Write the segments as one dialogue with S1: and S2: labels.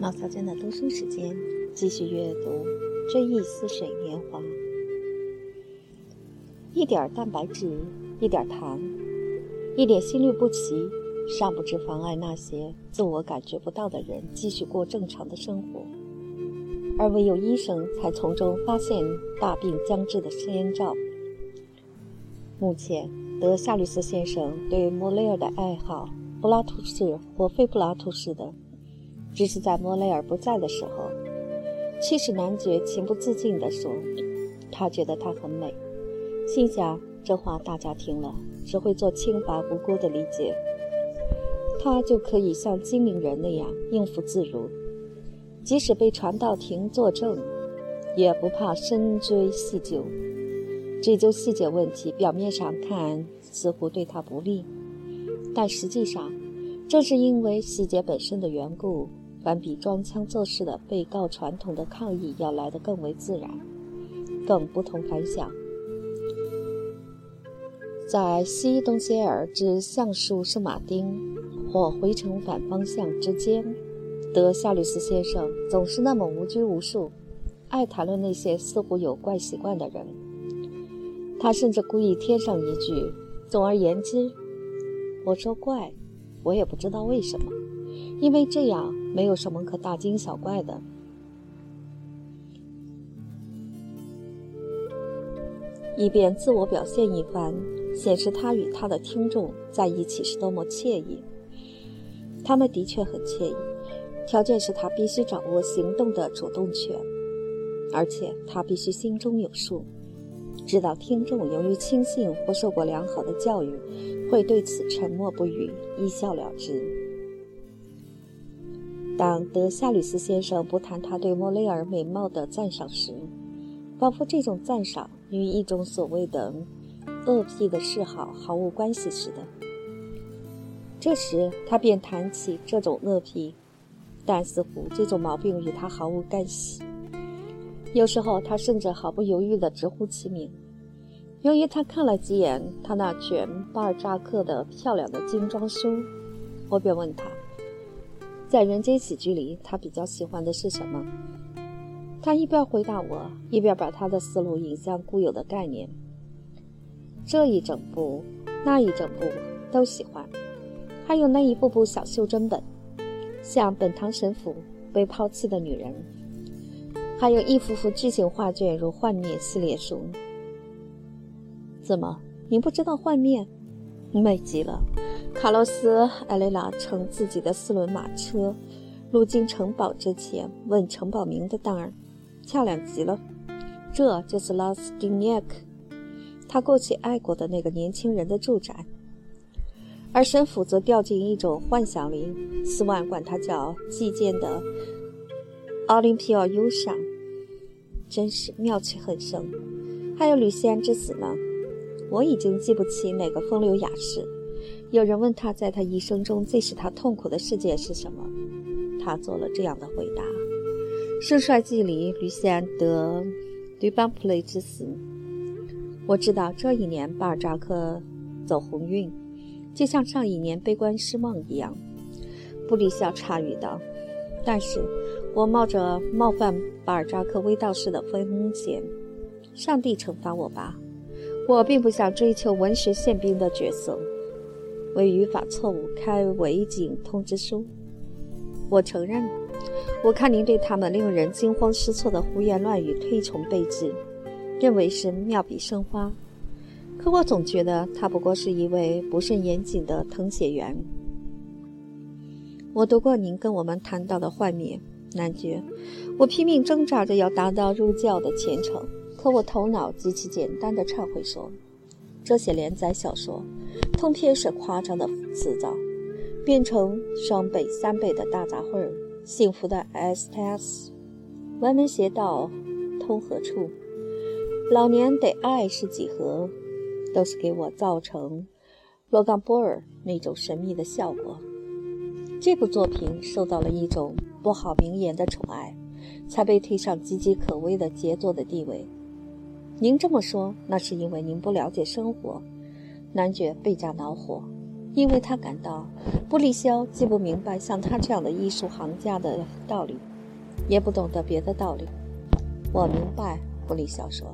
S1: 毛小娟的读书时间，继续阅读《追忆似水年华》。一点蛋白质，一点糖，一点心律不齐，尚不知妨碍那些自我感觉不到的人继续过正常的生活，而唯有医生才从中发现大病将至的先兆。目前，德夏吕斯先生对莫雷尔的爱好，柏拉图式或非柏拉图式的。只是在莫雷尔不在的时候，气势男爵情不自禁地说：“他觉得她很美。”心想这话大家听了只会做清白无辜的理解，他就可以像精灵人那样应付自如，即使被传到庭作证，也不怕深追细究。追究细节问题，表面上看似乎对他不利，但实际上，正是因为细节本身的缘故。反比装腔作势的被告传统的抗议要来得更为自然，更不同凡响。在西东歇尔至橡树圣马丁或回程反方向之间，德夏吕斯先生总是那么无拘无束，爱谈论那些似乎有怪习惯的人。他甚至故意添上一句：“总而言之，我说怪，我也不知道为什么，因为这样。”没有什么可大惊小怪的，以便自我表现一番，显示他与他的听众在一起是多么惬意。他们的确很惬意，条件是他必须掌握行动的主动权，而且他必须心中有数，知道听众由于轻信或受过良好的教育，会对此沉默不语，一笑了之。当德夏吕斯先生不谈他对莫雷尔美貌的赞赏时，仿佛这种赞赏与一种所谓的恶癖的嗜好毫无关系似的。这时他便谈起这种恶癖，但似乎这种毛病与他毫无干系。有时候他甚至毫不犹豫地直呼其名。由于他看了几眼他那卷巴尔扎克的漂亮的精装书，我便问他。在人间喜剧里，他比较喜欢的是什么？他一边回答我，一边把他的思路引向固有的概念。这一整部，那一整部都喜欢，还有那一部部小袖珍本，像本堂神父被抛弃的女人，还有一幅幅巨型画卷，如《幻灭》系列书。怎么，您不知道《幻灭》？美极了。卡洛斯·艾雷拉乘自己的四轮马车，路经城堡之前，问城堡名的当儿：“漂亮极了，这就是拉斯蒂涅克，他过去爱过的那个年轻人的住宅。”而神父则掉进一种幻想里，斯万管他叫“祭剑的奥林匹奥优上”，真是妙趣横生。还有吕西安之死呢，我已经记不起哪个风流雅士。有人问他在他一生中最使他痛苦的事件是什么，他做了这样的回答：《盛帅记》里吕西安得吕邦普雷之死。我知道这一年巴尔扎克走鸿运，就像上一年悲观失望一样。布里肖插语道：“但是我冒着冒犯巴尔扎克威道士的风险，上帝惩罚我吧。我并不想追求文学宪兵的角色。”为语法错误开违警通知书。我承认，我看您对他们令人惊慌失措的胡言乱语推崇备至，认为是妙笔生花。可我总觉得他不过是一位不甚严谨的誊写员。我读过您跟我们谈到的幻灭，男爵。我拼命挣扎着要达到入教的虔诚，可我头脑极其简单的忏悔说，这些连载小说。通篇是夸张的辞藻，变成双倍、三倍的大杂烩儿。幸福的 S T S，歪门邪道通何处？老年得爱是几何？都是给我造成罗冈波尔那种神秘的效果。这部作品受到了一种不好名言的宠爱，才被推上岌岌可危的杰作的地位。您这么说，那是因为您不了解生活。男爵倍加恼火，因为他感到布利肖既不明白像他这样的艺术行家的道理，也不懂得别的道理。我明白，布利肖说：“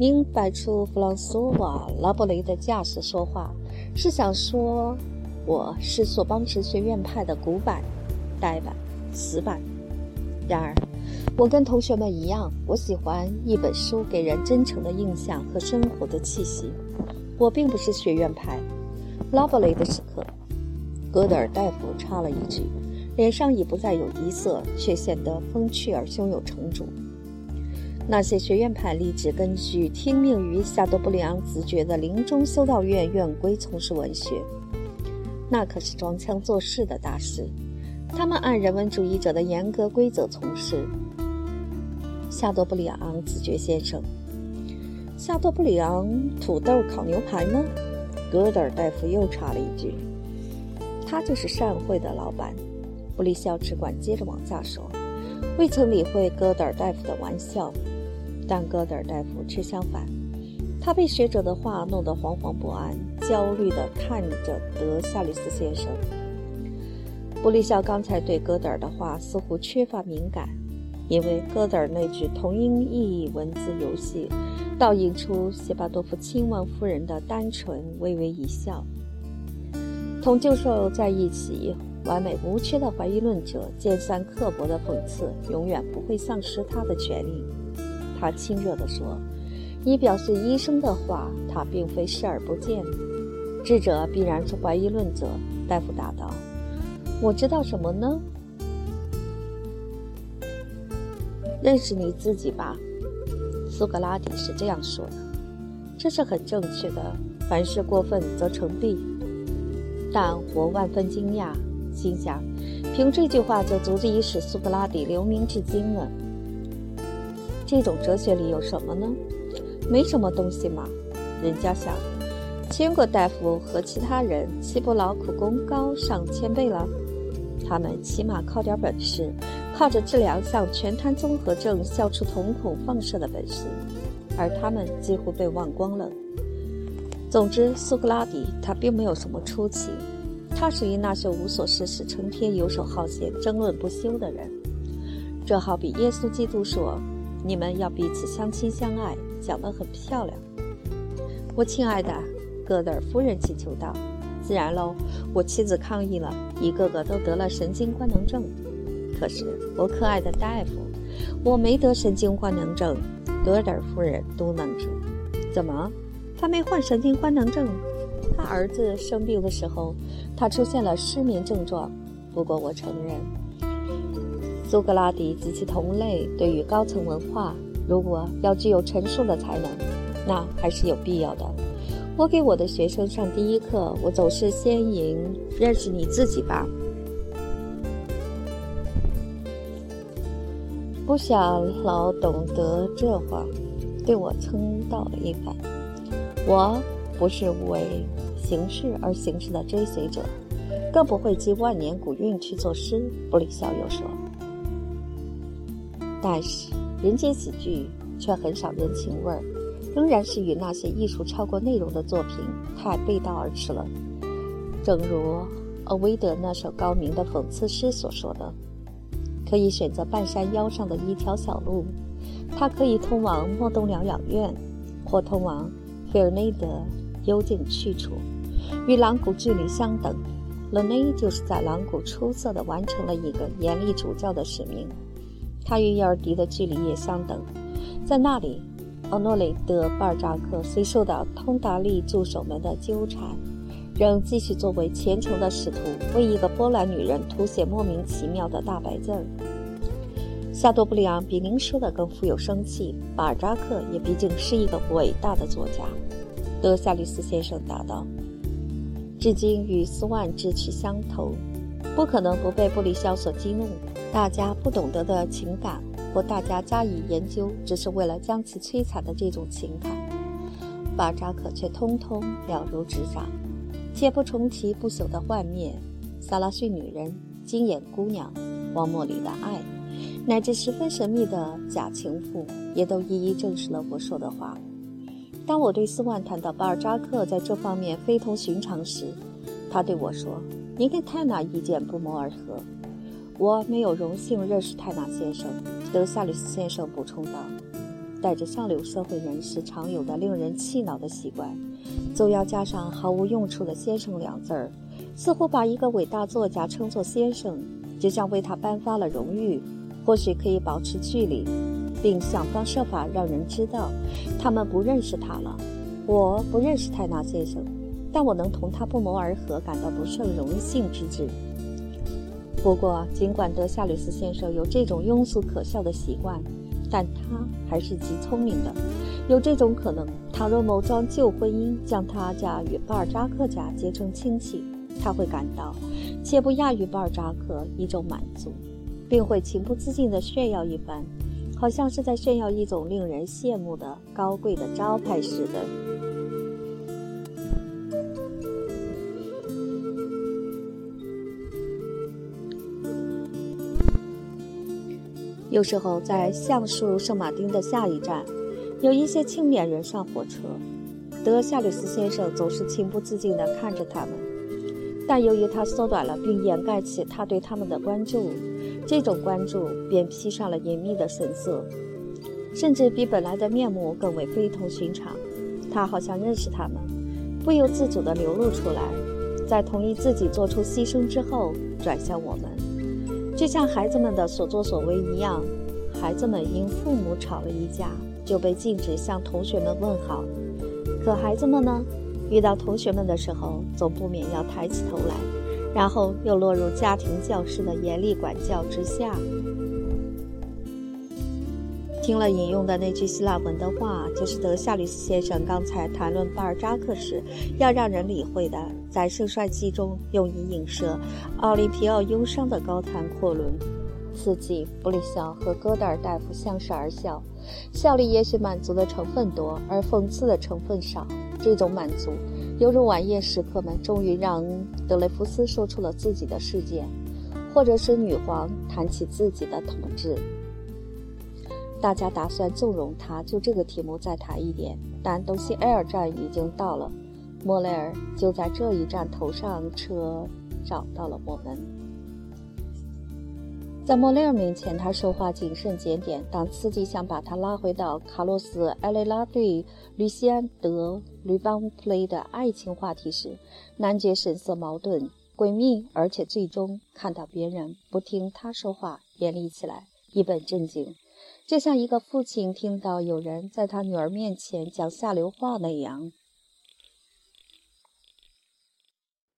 S1: 您摆出弗朗索瓦·拉布雷的架势说话，是想说我是索邦神学院派的古板、呆板、死板。然而，我跟同学们一样，我喜欢一本书给人真诚的印象和生活的气息。我并不是学院派。” Lovely 的时刻，戈德尔大夫插了一句，脸上已不再有疑色，却显得风趣而胸有成竹。那些学院派立志根据听命于夏多布里昂子爵的林中修道院院规从事文学，那可是装腔作势的大事。他们按人文主义者的严格规则从事。夏多布里昂子爵先生，夏多布里昂土豆烤牛排吗？戈德尔大夫又插了一句：“他就是善会的老板。”布里肖只管接着往下说，未曾理会戈德尔大夫的玩笑。但戈德尔大夫却相反，他被学者的话弄得惶惶不安，焦虑地看着德夏吕斯先生。布利肖刚才对戈德尔的话似乎缺乏敏感，因为戈德尔那句同音异义文字游戏。倒映出谢巴多夫亲王夫人的单纯，微微一笑。同教授在一起，完美无缺的怀疑论者，尖酸刻薄的讽刺，永远不会丧失他的权利。他亲热地说：“以表示医生的话，他并非视而不见。智者必然是怀疑论者。”大夫答道：“我知道什么呢？认识你自己吧。”苏格拉底是这样说的，这是很正确的。凡事过分则成弊。但我万分惊讶，心想，凭这句话就足以使苏格拉底留名至今了。这种哲学里有什么呢？没什么东西嘛。人家想，千个大夫和其他人岂不劳苦功高上千倍了？他们起码靠点本事。靠着治疗像全瘫综合症、消除瞳孔放射的本事，而他们几乎被忘光了。总之，苏格拉底他并没有什么出奇，他属于那些无所事事、成天游手好闲、争论不休的人。这好比耶稣基督说：“你们要彼此相亲相爱。”讲得很漂亮。我亲爱的，戈德尔夫人祈求道：“自然喽，我妻子抗议了，一个个都得了神经官能症。”可是，我可爱的大夫，我没得神经官能症。戈德尔夫人嘟囔着：“怎么，他没患神经官能症？他儿子生病的时候，他出现了失眠症状。不过，我承认，苏格拉底及其同类对于高层文化，如果要具有陈述的才能，那还是有必要的。我给我的学生上第一课，我总是先引认识你自己吧。”不想老懂得这话，对我称道了一番。我不是为形式而形式的追随者，更不会记万年古韵去作诗。布里肖又说：“但是人间喜剧却很少人情味儿，仍然是与那些艺术超过内容的作品太背道而驰了。正如欧维德那首高明的讽刺诗所说的。”可以选择半山腰上的一条小路，它可以通往莫东疗养院，或通往菲尔内的幽静去处，与狼谷距离相等。勒内就是在狼谷出色地完成了一个严厉主教的使命，他与叶尔迪的距离也相等。在那里，奥诺雷德·巴尔扎克虽受到通达利助手们的纠缠。仍继续作为虔诚的使徒，为一个波兰女人涂写莫名其妙的大白字儿。夏多布里昂比您说的更富有生气。巴尔扎克也毕竟是一个伟大的作家，德夏利斯先生答道。至今与斯万志趣相投，不可能不被布里肖所激怒。大家不懂得的情感，或大家加以研究，只是为了将其摧残的这种情感，巴扎克却通通了如指掌。且不重提不朽的幻灭，萨拉逊女人、金眼姑娘、荒漠里的爱，乃至十分神秘的假情妇，也都一一证实了我说的话。当我对斯万谈到巴尔扎克在这方面非同寻常时，他对我说：“你跟泰纳意见不谋而合。”我没有荣幸认识泰纳先生，德萨里斯先生补充道，带着上流社会人士常有的令人气恼的习惯，总要加上毫无用处的“先生”两字儿，似乎把一个伟大作家称作先生，就像为他颁发了荣誉。或许可以保持距离，并想方设法让人知道他们不认识他了。我不认识泰纳先生，但我能同他不谋而合感到不胜荣幸之至。不过，尽管德夏吕斯先生有这种庸俗可笑的习惯，但他还是极聪明的。有这种可能：倘若某桩旧婚姻将他家与巴尔扎克家结成亲戚，他会感到，且不亚于巴尔扎克一种满足。并会情不自禁地炫耀一番，好像是在炫耀一种令人羡慕的高贵的招牌似的。有时候，在橡树圣马丁的下一站，有一些青年人上火车，德夏里斯先生总是情不自禁地看着他们，但由于他缩短了并掩盖起他对他们的关注。这种关注便披上了隐秘的神色，甚至比本来的面目更为非同寻常。他好像认识他们，不由自主地流露出来。在同意自己做出牺牲之后，转向我们，就像孩子们的所作所为一样。孩子们因父母吵了一架，就被禁止向同学们问好。可孩子们呢，遇到同学们的时候，总不免要抬起头来。然后又落入家庭教师的严厉管教之下。听了引用的那句希腊文的话，就是德夏吕斯先生刚才谈论巴尔扎克时要让人理会的，在《盛衰记》中用以影射奥利皮奥忧伤的高谈阔论。此际，布里肖和戈德尔大夫相视而笑，笑里也许满足的成分多，而讽刺的成分少。这种满足。犹如晚宴食客们终于让德雷福斯说出了自己的事件，或者是女皇谈起自己的统治。大家打算纵容他，就这个题目再谈一点。但东西埃尔站已经到了，莫雷尔就在这一站头上车找到了我们。在莫雷尔面前，他说话谨慎检点。当司机想把他拉回到卡洛斯·埃雷拉对吕西安·德吕邦普雷的爱情话题时，男爵神色矛盾、诡秘，而且最终看到别人不听他说话，严厉起来，一本正经，就像一个父亲听到有人在他女儿面前讲下流话那样。